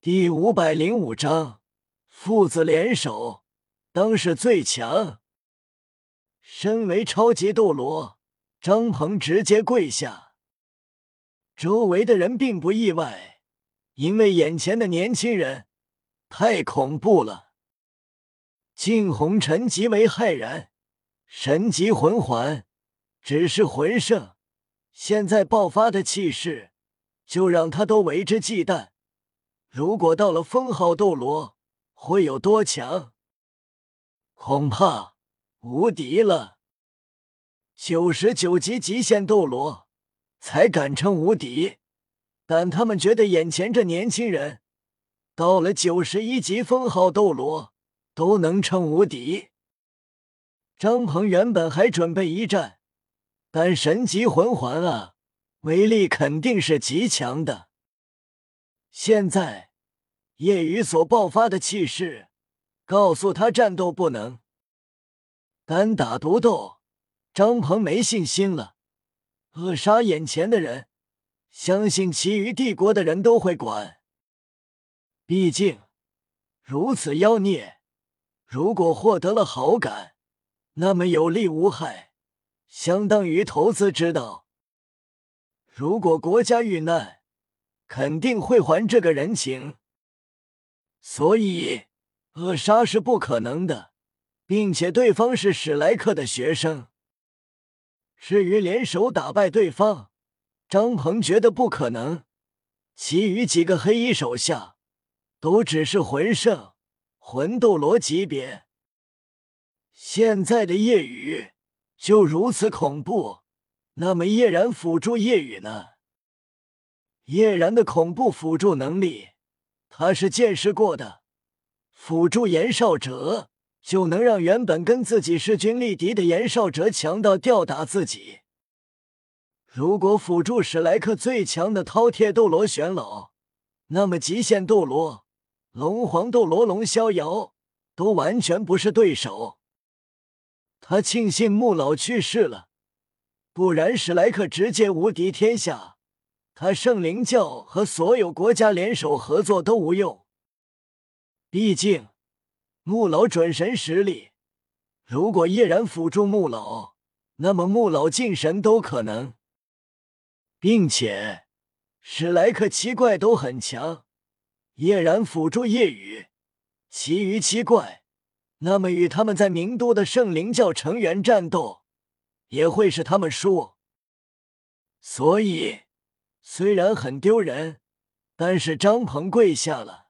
第五百零五章，父子联手，当是最强。身为超级斗罗，张鹏直接跪下。周围的人并不意外，因为眼前的年轻人太恐怖了。静红尘极为骇然，神级魂环只是魂圣，现在爆发的气势，就让他都为之忌惮。如果到了封号斗罗，会有多强？恐怕无敌了。九十九级极限斗罗才敢称无敌，但他们觉得眼前这年轻人到了九十一级封号斗罗都能称无敌。张鹏原本还准备一战，但神级魂环啊，威力肯定是极强的。现在，夜雨所爆发的气势，告诉他战斗不能单打独斗。张鹏没信心了，扼杀眼前的人，相信其余帝国的人都会管。毕竟如此妖孽，如果获得了好感，那么有利无害，相当于投资之道。如果国家遇难，肯定会还这个人情，所以扼杀是不可能的，并且对方是史莱克的学生。至于联手打败对方，张鹏觉得不可能。其余几个黑衣手下都只是魂圣、魂斗罗级别，现在的夜雨就如此恐怖，那么叶然辅助夜雨呢？叶然的恐怖辅助能力，他是见识过的。辅助严少哲，就能让原本跟自己势均力敌的严少哲强到吊打自己。如果辅助史莱克最强的饕餮斗罗玄老，那么极限斗罗、龙皇斗罗龙逍遥都完全不是对手。他庆幸穆老去世了，不然史莱克直接无敌天下。他圣灵教和所有国家联手合作都无用，毕竟穆老准神实力，如果叶然辅助穆老，那么穆老进神都可能。并且史莱克七怪都很强，叶然辅助夜雨，其余七怪，那么与他们在名都的圣灵教成员战斗，也会是他们输。所以。虽然很丢人，但是张鹏跪下了。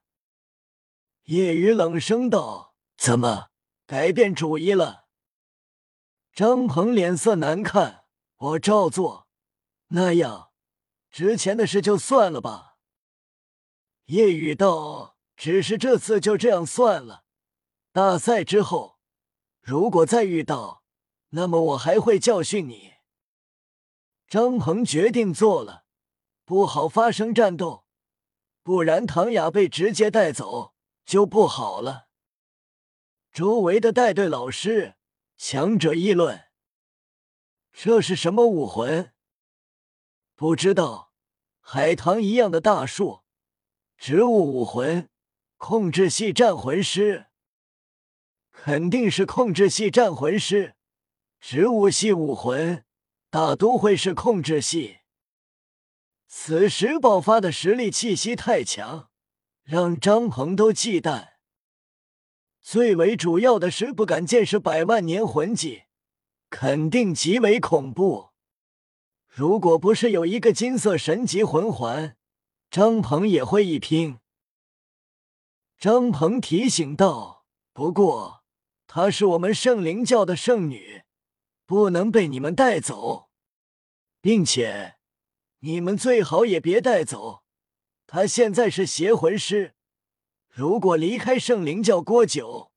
叶雨冷声道：“怎么改变主意了？”张鹏脸色难看：“我照做。那样，之前的事就算了吧。”叶雨道：“只是这次就这样算了。大赛之后，如果再遇到，那么我还会教训你。”张鹏决定做了。不好发生战斗，不然唐雅被直接带走就不好了。周围的带队老师、强者议论：“这是什么武魂？不知道，海棠一样的大树，植物武魂，控制系战魂师，肯定是控制系战魂师。植物系武魂，大都会是控制系。”此时爆发的实力气息太强，让张鹏都忌惮。最为主要的是不敢见识百万年魂技，肯定极为恐怖。如果不是有一个金色神级魂环，张鹏也会一拼。张鹏提醒道：“不过她是我们圣灵教的圣女，不能被你们带走，并且。”你们最好也别带走，他现在是邪魂师，如果离开圣灵教过久，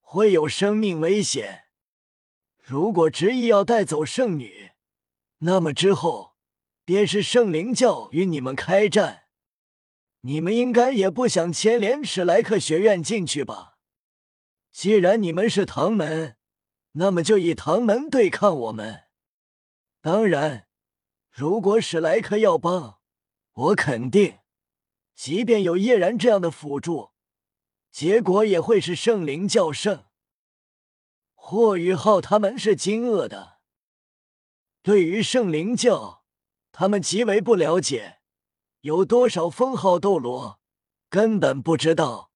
会有生命危险。如果执意要带走圣女，那么之后便是圣灵教与你们开战。你们应该也不想牵连史莱克学院进去吧？既然你们是唐门，那么就以唐门对抗我们。当然。如果史莱克要帮，我肯定即便有叶然这样的辅助，结果也会是圣灵教胜。霍雨浩他们是惊愕的，对于圣灵教，他们极为不了解，有多少封号斗罗，根本不知道。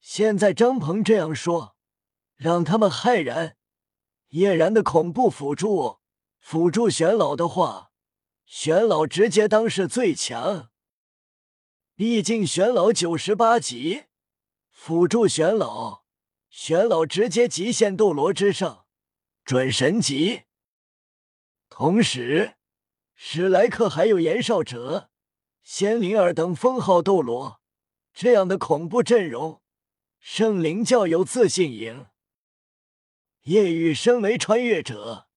现在张鹏这样说，让他们骇然。叶然的恐怖辅助，辅助玄老的话，玄老直接当是最强。毕竟玄老九十八级，辅助玄老，玄老直接极限斗罗之上，准神级。同时，史莱克还有严少哲、仙灵儿等封号斗罗，这样的恐怖阵容，圣灵教有自信赢。叶雨身为穿越者，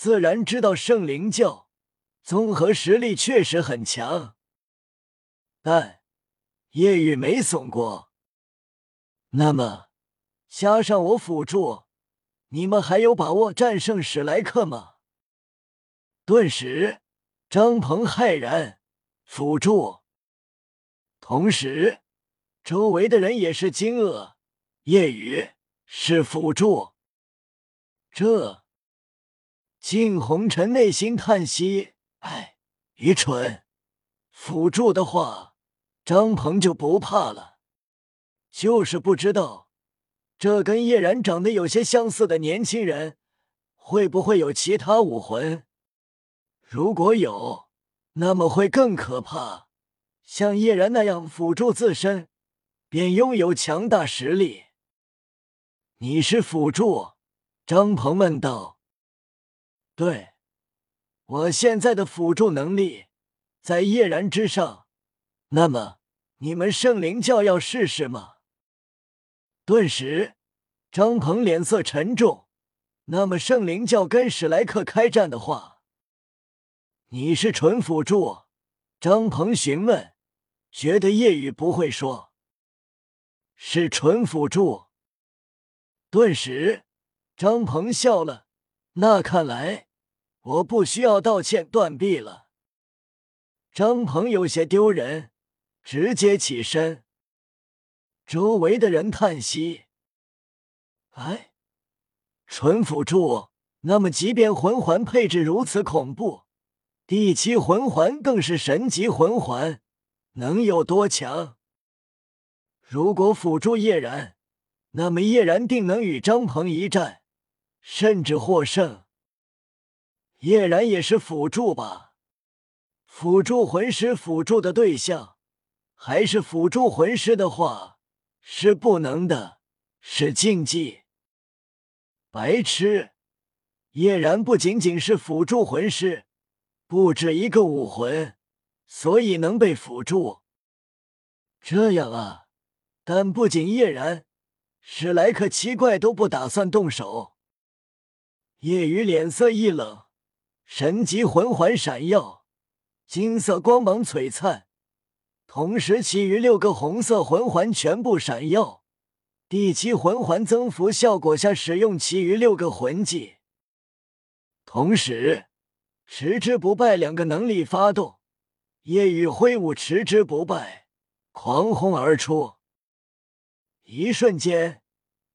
自然知道圣灵教综合实力确实很强，但叶雨没怂过。那么，加上我辅助，你们还有把握战胜史莱克吗？顿时，张鹏骇然，辅助。同时，周围的人也是惊愕，叶雨是辅助。这，靳红尘内心叹息：“哎，愚蠢！辅助的话，张鹏就不怕了。就是不知道，这跟叶然长得有些相似的年轻人，会不会有其他武魂？如果有，那么会更可怕。像叶然那样辅助自身，便拥有强大实力。你是辅助？”张鹏问道：“对，我现在的辅助能力在叶然之上。那么，你们圣灵教要试试吗？”顿时，张鹏脸色沉重。那么，圣灵教跟史莱克开战的话，你是纯辅助？张鹏询问，觉得叶雨不会说，是纯辅助。顿时。张鹏笑了，那看来我不需要道歉断臂了。张鹏有些丢人，直接起身。周围的人叹息：“哎，纯辅助，那么即便魂环配置如此恐怖，第七魂环更是神级魂环，能有多强？如果辅助叶然，那么叶然定能与张鹏一战。”甚至获胜。叶然也是辅助吧？辅助魂师辅助的对象，还是辅助魂师的话，是不能的，是禁忌。白痴！叶然不仅仅是辅助魂师，不止一个武魂，所以能被辅助。这样啊，但不仅叶然，史莱克七怪都不打算动手。叶雨脸色一冷，神级魂环闪耀，金色光芒璀璨，同时其余六个红色魂环全部闪耀。第七魂环增幅效果下使用其余六个魂技，同时持之不败两个能力发动，夜雨挥舞持之不败，狂轰而出。一瞬间，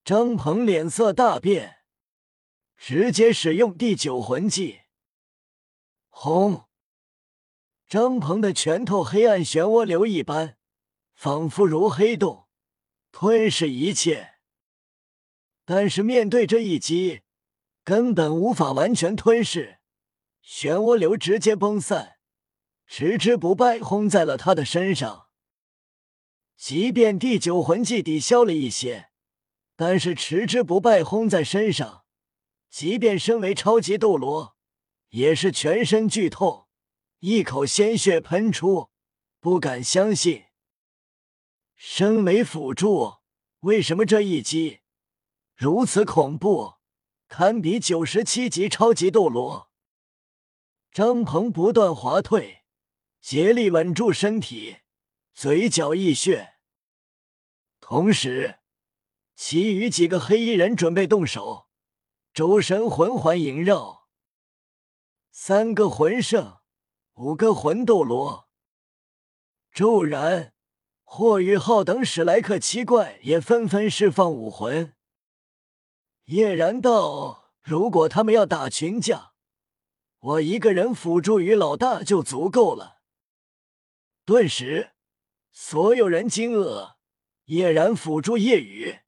张鹏脸色大变。直接使用第九魂技，轰！张鹏的拳头黑暗漩涡流一般，仿佛如黑洞，吞噬一切。但是面对这一击，根本无法完全吞噬，漩涡流直接崩散，持之不败轰在了他的身上。即便第九魂技抵消了一些，但是持之不败轰在身上。即便身为超级斗罗，也是全身剧痛，一口鲜血喷出，不敢相信。身为辅助，为什么这一击如此恐怖，堪比九十七级超级斗罗？张鹏不断滑退，竭力稳住身体，嘴角溢血。同时，其余几个黑衣人准备动手。周身魂环萦绕，三个魂圣，五个魂斗罗，骤然，霍雨浩等史莱克七怪也纷纷释放武魂。叶然道：“如果他们要打群架，我一个人辅助于老大就足够了。”顿时，所有人惊愕。叶然辅助夜雨，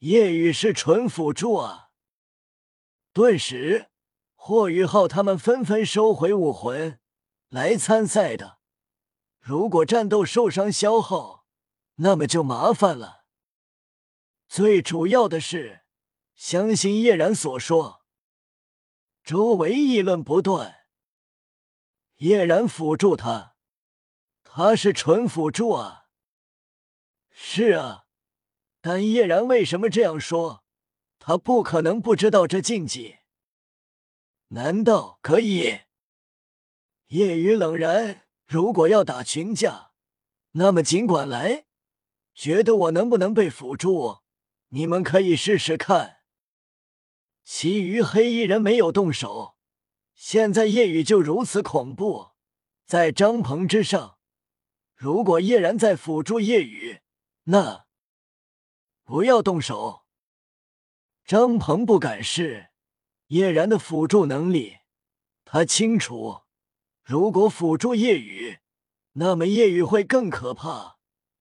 夜雨是纯辅助啊！顿时，霍雨浩他们纷纷收回武魂来参赛的。如果战斗受伤消耗，那么就麻烦了。最主要的是，相信叶然所说，周围议论不断。叶然辅助他，他是纯辅助啊！是啊，但叶然为什么这样说？他不可能不知道这禁忌。难道可以？夜雨冷然。如果要打群架，那么尽管来。觉得我能不能被辅助？你们可以试试看。其余黑衣人没有动手。现在夜雨就如此恐怖，在张鹏之上。如果叶然在辅助夜雨。那不要动手。张鹏不敢试叶然的辅助能力，他清楚，如果辅助夜雨，那么夜雨会更可怕，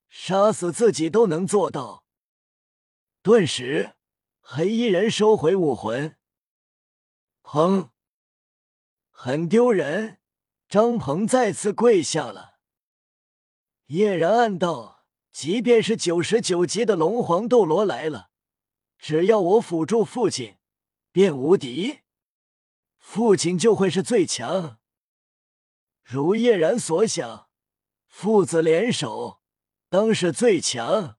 杀死自己都能做到。顿时，黑衣人收回武魂。砰！很丢人。张鹏再次跪下了。叶然暗道。即便是九十九级的龙皇斗罗来了，只要我辅助父亲，便无敌。父亲就会是最强。如叶然所想，父子联手，当是最强。